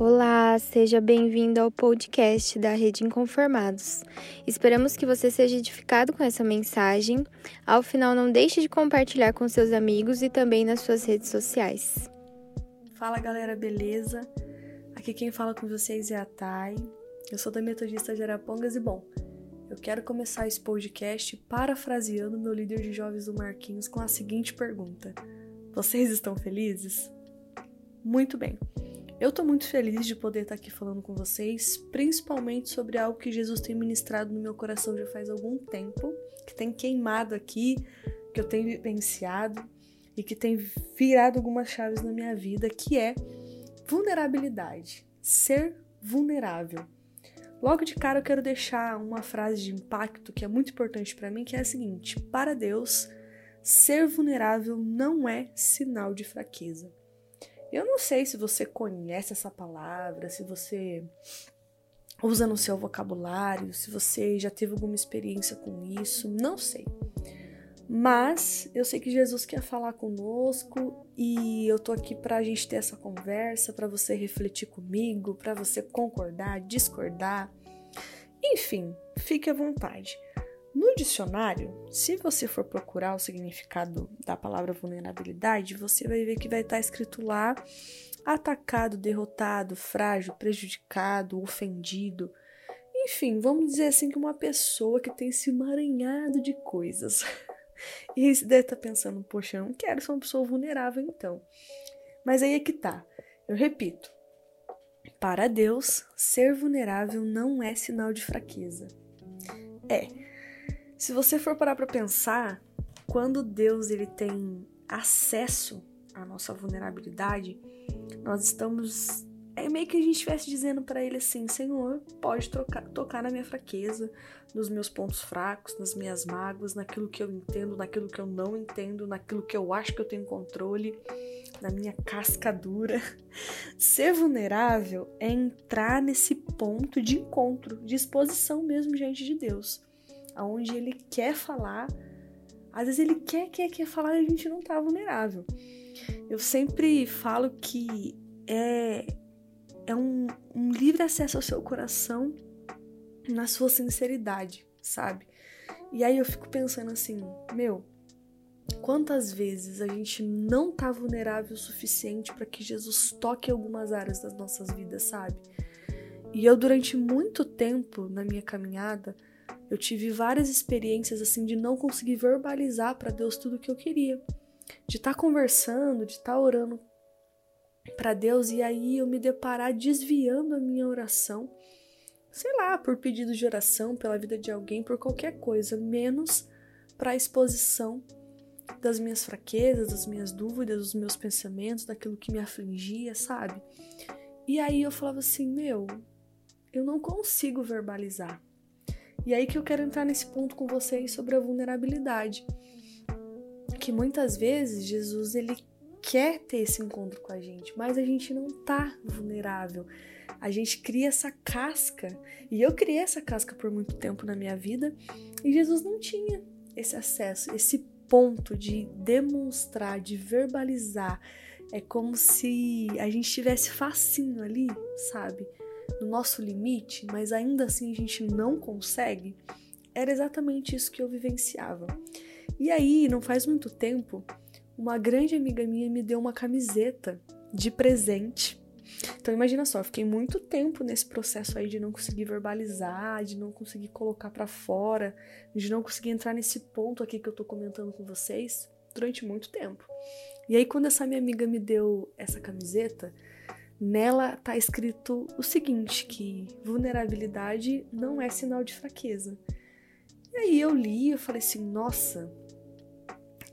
Olá, seja bem-vindo ao podcast da Rede Inconformados. Esperamos que você seja edificado com essa mensagem. Ao final, não deixe de compartilhar com seus amigos e também nas suas redes sociais. Fala galera, beleza? Aqui quem fala com vocês é a Thay. Eu sou da Metodista de Arapongas e bom, eu quero começar esse podcast parafraseando meu líder de jovens do Marquinhos com a seguinte pergunta: Vocês estão felizes? Muito bem. Eu tô muito feliz de poder estar aqui falando com vocês, principalmente sobre algo que Jesus tem ministrado no meu coração já faz algum tempo, que tem queimado aqui, que eu tenho vivenciado e que tem virado algumas chaves na minha vida, que é vulnerabilidade, ser vulnerável. Logo de cara eu quero deixar uma frase de impacto que é muito importante para mim, que é a seguinte: para Deus, ser vulnerável não é sinal de fraqueza. Eu não sei se você conhece essa palavra, se você usa no seu vocabulário, se você já teve alguma experiência com isso, não sei. Mas eu sei que Jesus quer falar conosco e eu tô aqui pra gente ter essa conversa, para você refletir comigo, para você concordar, discordar. Enfim, fique à vontade. No dicionário, se você for procurar o significado da palavra vulnerabilidade, você vai ver que vai estar escrito lá atacado, derrotado, frágil, prejudicado, ofendido. Enfim, vamos dizer assim que uma pessoa que tem esse emaranhado de coisas. E você deve estar pensando, poxa, eu não quero ser uma pessoa vulnerável então. Mas aí é que tá. Eu repito. Para Deus, ser vulnerável não é sinal de fraqueza. É, se você for parar para pensar, quando Deus ele tem acesso à nossa vulnerabilidade, nós estamos é meio que a gente estivesse dizendo para ele assim: Senhor, pode trocar, tocar na minha fraqueza, nos meus pontos fracos, nas minhas mágoas, naquilo que eu entendo, naquilo que eu não entendo, naquilo que eu acho que eu tenho controle, na minha casca dura. Ser vulnerável é entrar nesse ponto de encontro, de exposição mesmo diante de Deus aonde ele quer falar. Às vezes ele quer, quer, quer falar e a gente não tá vulnerável. Eu sempre falo que é, é um, um livre acesso ao seu coração na sua sinceridade, sabe? E aí eu fico pensando assim, meu, quantas vezes a gente não tá vulnerável o suficiente para que Jesus toque algumas áreas das nossas vidas, sabe? E eu durante muito tempo na minha caminhada, eu tive várias experiências assim de não conseguir verbalizar para Deus tudo o que eu queria. De estar tá conversando, de estar tá orando para Deus e aí eu me deparar desviando a minha oração, sei lá, por pedido de oração, pela vida de alguém, por qualquer coisa, menos para a exposição das minhas fraquezas, das minhas dúvidas, dos meus pensamentos, daquilo que me afligia, sabe? E aí eu falava assim, meu, eu não consigo verbalizar. E aí que eu quero entrar nesse ponto com vocês sobre a vulnerabilidade. Que muitas vezes Jesus ele quer ter esse encontro com a gente, mas a gente não tá vulnerável. A gente cria essa casca, e eu criei essa casca por muito tempo na minha vida, e Jesus não tinha esse acesso, esse ponto de demonstrar, de verbalizar. É como se a gente tivesse facinho ali, sabe? No nosso limite, mas ainda assim a gente não consegue, era exatamente isso que eu vivenciava. E aí, não faz muito tempo, uma grande amiga minha me deu uma camiseta de presente. Então imagina só, fiquei muito tempo nesse processo aí de não conseguir verbalizar, de não conseguir colocar para fora, de não conseguir entrar nesse ponto aqui que eu tô comentando com vocês durante muito tempo. E aí quando essa minha amiga me deu essa camiseta, Nela tá escrito o seguinte, que vulnerabilidade não é sinal de fraqueza. E aí eu li e falei assim, nossa,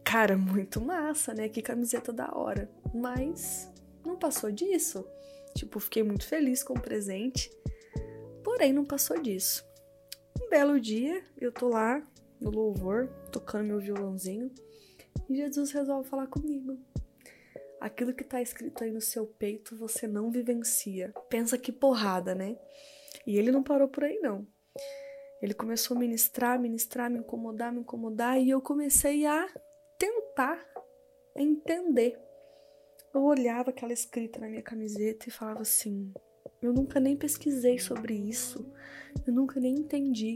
cara, muito massa, né? Que camiseta da hora. Mas não passou disso. Tipo, fiquei muito feliz com o presente, porém não passou disso. Um belo dia, eu tô lá no louvor, tocando meu violãozinho, e Jesus resolve falar comigo aquilo que tá escrito aí no seu peito você não vivencia. Pensa que porrada, né? E ele não parou por aí, não. Ele começou a ministrar, ministrar, me incomodar, me incomodar, e eu comecei a tentar entender. Eu olhava aquela escrita na minha camiseta e falava assim: Eu nunca nem pesquisei sobre isso. Eu nunca nem entendi.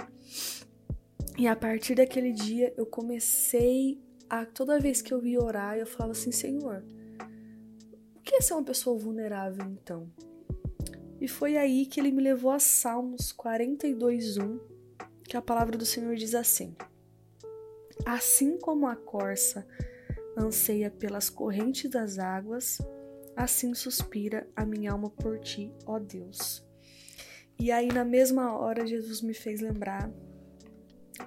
E a partir daquele dia eu comecei a toda vez que eu ia orar, eu falava assim, Senhor, que é ser uma pessoa vulnerável então? E foi aí que ele me levou a Salmos 42:1, que a palavra do Senhor diz assim: Assim como a corça anseia pelas correntes das águas, assim suspira a minha alma por ti, ó Deus. E aí, na mesma hora, Jesus me fez lembrar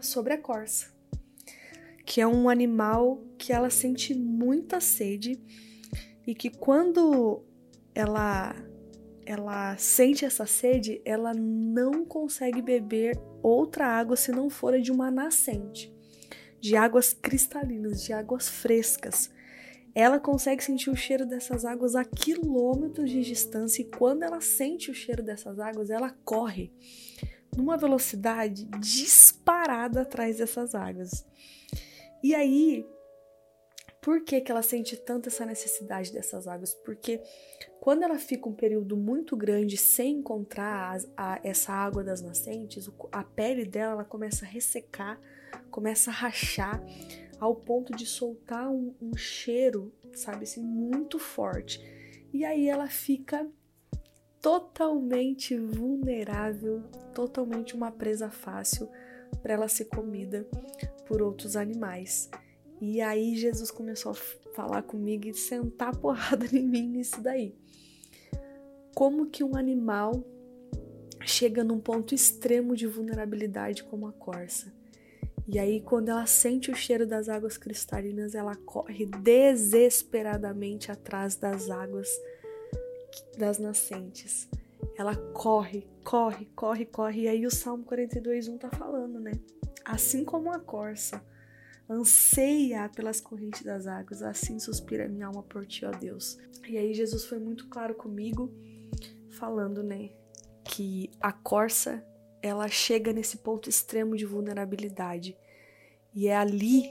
sobre a corça, que é um animal que ela sente muita sede e que quando ela ela sente essa sede, ela não consegue beber outra água se não for de uma nascente de águas cristalinas, de águas frescas. Ela consegue sentir o cheiro dessas águas a quilômetros de distância e quando ela sente o cheiro dessas águas, ela corre numa velocidade disparada atrás dessas águas. E aí, por que, que ela sente tanto essa necessidade dessas águas? Porque quando ela fica um período muito grande sem encontrar a, a, essa água das nascentes, a pele dela ela começa a ressecar, começa a rachar ao ponto de soltar um, um cheiro, sabe assim, muito forte. E aí ela fica totalmente vulnerável, totalmente uma presa fácil para ela ser comida por outros animais. E aí Jesus começou a falar comigo e sentar porrada em mim nisso daí. Como que um animal chega num ponto extremo de vulnerabilidade como a corça? E aí, quando ela sente o cheiro das águas cristalinas, ela corre desesperadamente atrás das águas das nascentes. Ela corre, corre, corre, corre. E aí o Salmo 42:1 tá falando, né? Assim como a corça anseia pelas correntes das águas, assim suspira minha alma por ti, ó Deus. E aí Jesus foi muito claro comigo, falando, né, que a corça ela chega nesse ponto extremo de vulnerabilidade. E é ali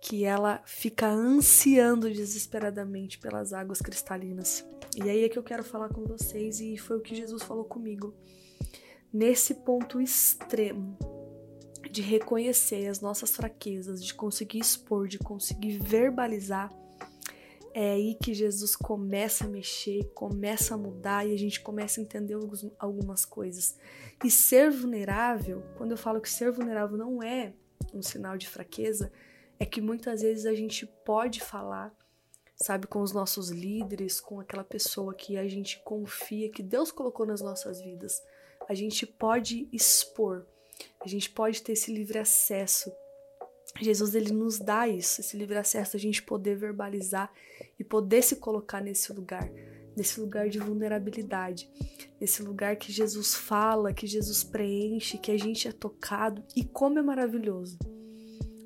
que ela fica ansiando desesperadamente pelas águas cristalinas. E aí é que eu quero falar com vocês, e foi o que Jesus falou comigo. Nesse ponto extremo de reconhecer as nossas fraquezas, de conseguir expor, de conseguir verbalizar, é aí que Jesus começa a mexer, começa a mudar e a gente começa a entender algumas coisas. E ser vulnerável, quando eu falo que ser vulnerável não é um sinal de fraqueza, é que muitas vezes a gente pode falar, sabe, com os nossos líderes, com aquela pessoa que a gente confia, que Deus colocou nas nossas vidas. A gente pode expor, a gente pode ter esse livre acesso Jesus ele nos dá isso, esse livre acesso a gente poder verbalizar e poder se colocar nesse lugar, nesse lugar de vulnerabilidade, nesse lugar que Jesus fala, que Jesus preenche, que a gente é tocado e como é maravilhoso.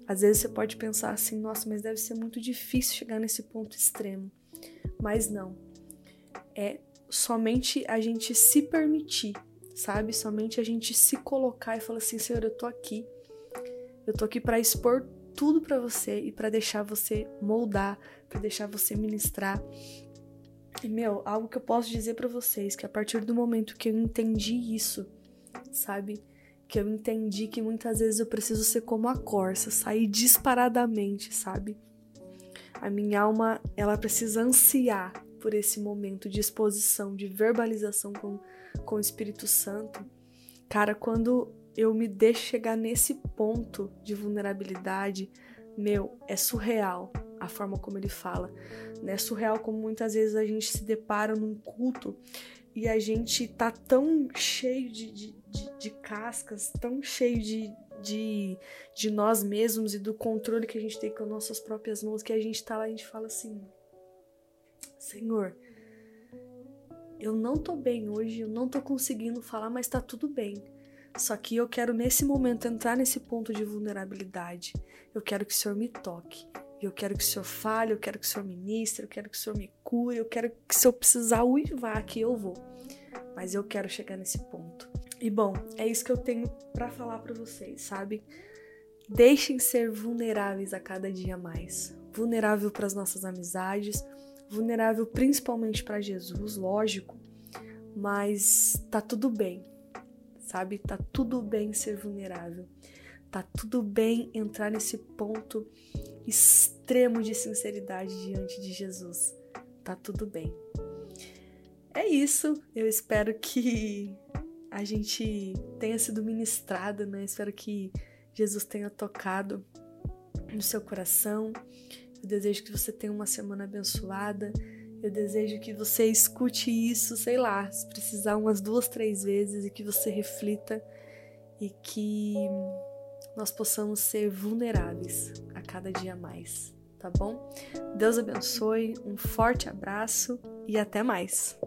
Às vezes você pode pensar assim, nossa, mas deve ser muito difícil chegar nesse ponto extremo. Mas não. É somente a gente se permitir, sabe? Somente a gente se colocar e falar assim, Senhor, eu tô aqui eu tô aqui para expor tudo para você e para deixar você moldar, para deixar você ministrar. E meu, algo que eu posso dizer para vocês que a partir do momento que eu entendi isso, sabe? Que eu entendi que muitas vezes eu preciso ser como a corça, sair disparadamente, sabe? A minha alma, ela precisa ansiar por esse momento de exposição, de verbalização com, com o Espírito Santo. Cara, quando eu me deixo chegar nesse ponto de vulnerabilidade, meu, é surreal a forma como ele fala. Né? É surreal como muitas vezes a gente se depara num culto e a gente tá tão cheio de, de, de, de cascas, tão cheio de, de, de nós mesmos e do controle que a gente tem com as nossas próprias mãos, que a gente tá lá e a gente fala assim: Senhor, eu não tô bem hoje, eu não tô conseguindo falar, mas tá tudo bem. Só que eu quero nesse momento entrar nesse ponto de vulnerabilidade. Eu quero que o Senhor me toque. Eu quero que o Senhor fale, eu quero que o Senhor ministre, eu quero que o Senhor me cure, eu quero que se eu precisar uivar aqui eu vou. Mas eu quero chegar nesse ponto. E bom, é isso que eu tenho para falar para vocês, sabe? Deixem ser vulneráveis a cada dia mais. Vulnerável para as nossas amizades, vulnerável principalmente para Jesus, lógico, mas tá tudo bem, sabe? Tá tudo bem ser vulnerável. Tá tudo bem entrar nesse ponto extremo de sinceridade diante de Jesus. Tá tudo bem. É isso. Eu espero que a gente tenha sido ministrado, né? Espero que Jesus tenha tocado no seu coração. Eu desejo que você tenha uma semana abençoada. Eu desejo que você escute isso, sei lá, se precisar umas duas, três vezes e que você reflita e que nós possamos ser vulneráveis a cada dia mais, tá bom? Deus abençoe, um forte abraço e até mais!